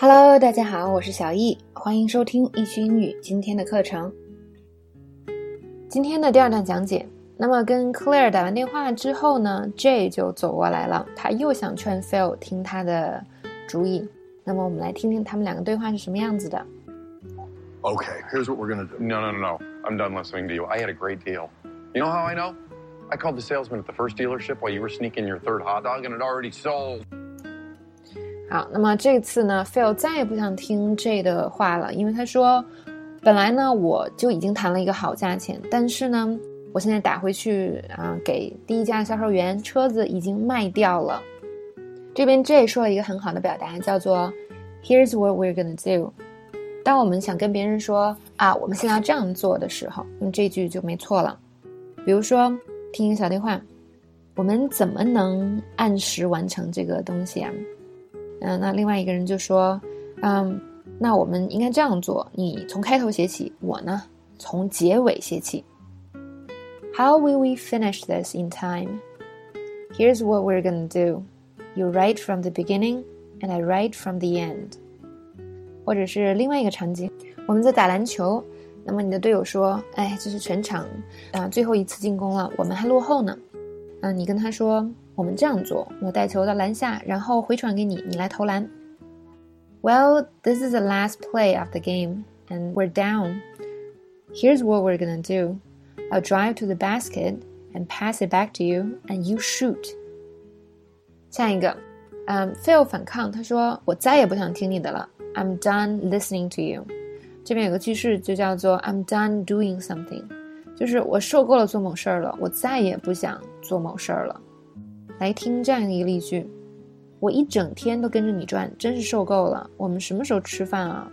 Hello，大家好，我是小易，欢迎收听易学英语今天的课程。今天的第二段讲解，那么跟 Claire 打完电话之后呢，J 就走过来了，他又想劝 Phil 听他的主意。那么我们来听听他们两个对话是什么样子的。Okay, here's what we're gonna do. No, no, no, no. I'm done listening to you. I had a great deal. You know how I know? I called the salesman at the first dealership while you were sneaking your third hot dog and it already sold. 好，那么这次呢，Phil 再也不想听 J 的话了，因为他说，本来呢我就已经谈了一个好价钱，但是呢，我现在打回去啊，给第一家销售员车子已经卖掉了。这边 J 说了一个很好的表达，叫做 "Here's what we're gonna do"。当我们想跟别人说啊，我们现在要这样做的时候，用这句就没错了。比如说，听一个小对话，我们怎么能按时完成这个东西啊？嗯，那另外一个人就说，嗯，那我们应该这样做：你从开头写起，我呢从结尾写起。How will we finish this in time? Here's what we're gonna do: you write from the beginning, and I write from the end. 或者是另外一个场景，我们在打篮球，那么你的队友说，哎，这是全场啊最后一次进攻了，我们还落后呢。嗯，你跟他说。我们这样做：我带球到篮下，然后回传给你，你来投篮。Well, this is the last play of the game, and we're down. Here's what we're gonna do: I'll drive to the basket and pass it back to you, and you shoot. 下一个，嗯，Phil 反抗，他说：“我再也不想听你的了。I'm done listening to you。”这边有个句式就叫做 "I'm done doing something"， 就是我受够了做某事儿了，我再也不想做某事儿了。来听这样一个例句：我一整天都跟着你转，真是受够了。我们什么时候吃饭啊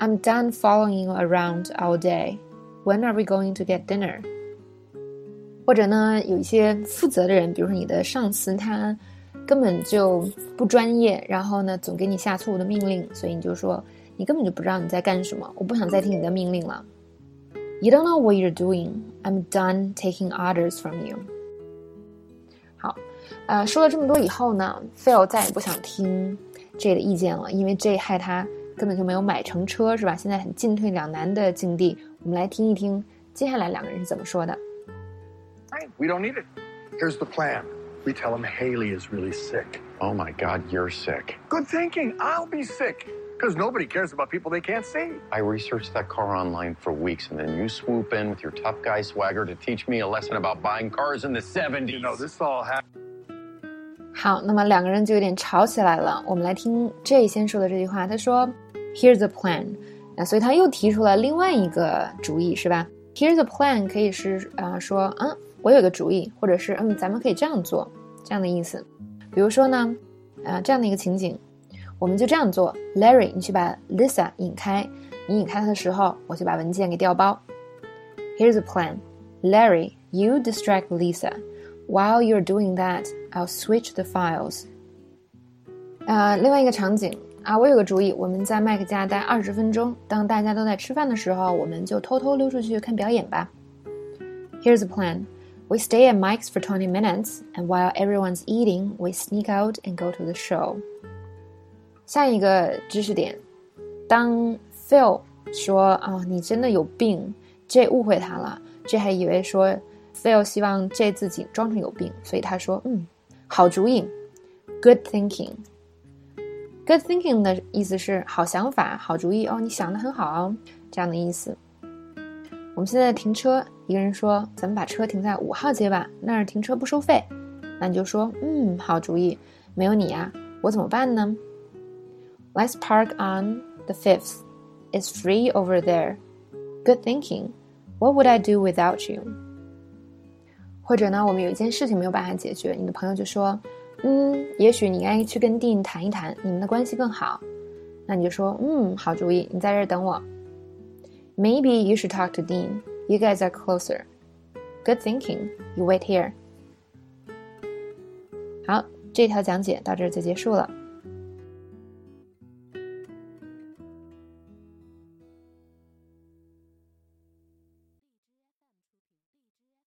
？I'm done following around all day. When are we going to get dinner？或者呢，有一些负责的人，比如说你的上司，他根本就不专业，然后呢，总给你下错误的命令，所以你就说你根本就不知道你在干什么，我不想再听你的命令了。You don't know what you're doing. I'm done taking orders from you. 好，呃，说了这么多以后呢，Phil 再也不想听 J 的意见了，因为 J 害他根本就没有买成车，是吧？现在很进退两难的境地。我们来听一听接下来两个人是怎么说的。We don't need it. Here's the plan. We tell him Haley is really sick. Oh my God, you're sick. Good thinking. I'll be sick. Because nobody cares about people they can't see. I researched that car online for weeks, and then you swoop in with your tough guy swagger to teach me a lesson about buying cars in the 70s. You know, this all happened. 好，那么两个人就有点吵起来了。我们来听 J 先说的这句话，他说：“Here's the plan。”那所以他又提出了另外一个主意，是吧？Here's the plan 可以是啊、呃、说，嗯，我有个主意，或者是嗯，咱们可以这样做，这样的意思。比如说呢，啊、呃，这样的一个情景。 我们就这样做，Larry，你去把 Lisa 引开。你引开她的时候，我就把文件给调包。Here's a plan, Larry. You distract Lisa. While you're doing that, I'll switch the files. 啊、呃，另外一个场景啊，我有个主意，我们在麦克家待二十分钟。当大家都在吃饭的时候，我们就偷偷溜出去看表演吧。Here's a plan. We stay at Mike's for 20 minutes, and while everyone's eating, we sneak out and go to the show. 下一个知识点，当 Phil 说啊，你真的有病，J 误会他了，J 还以为说 Phil 希望 J 自己装成有病，所以他说，嗯，好主意，Good thinking。Good thinking 的意思是好想法、好主意。哦，你想的很好。哦，这样的意思。我们现在停车，一个人说，咱们把车停在五号街吧，那儿停车不收费。那你就说，嗯，好主意，没有你呀，我怎么办呢？？Let's park on the fifth. It's free over there. Good thinking. What would I do without you? 或者呢，我们有一件事情没有办法解决，你的朋友就说：“嗯，也许你应该去跟 Dean 谈一谈，你们的关系更好。”那你就说：“嗯，好主意，你在这儿等我。” Maybe you should talk to Dean. You guys are closer. Good thinking. You wait here. 好，这条讲解到这儿就结束了。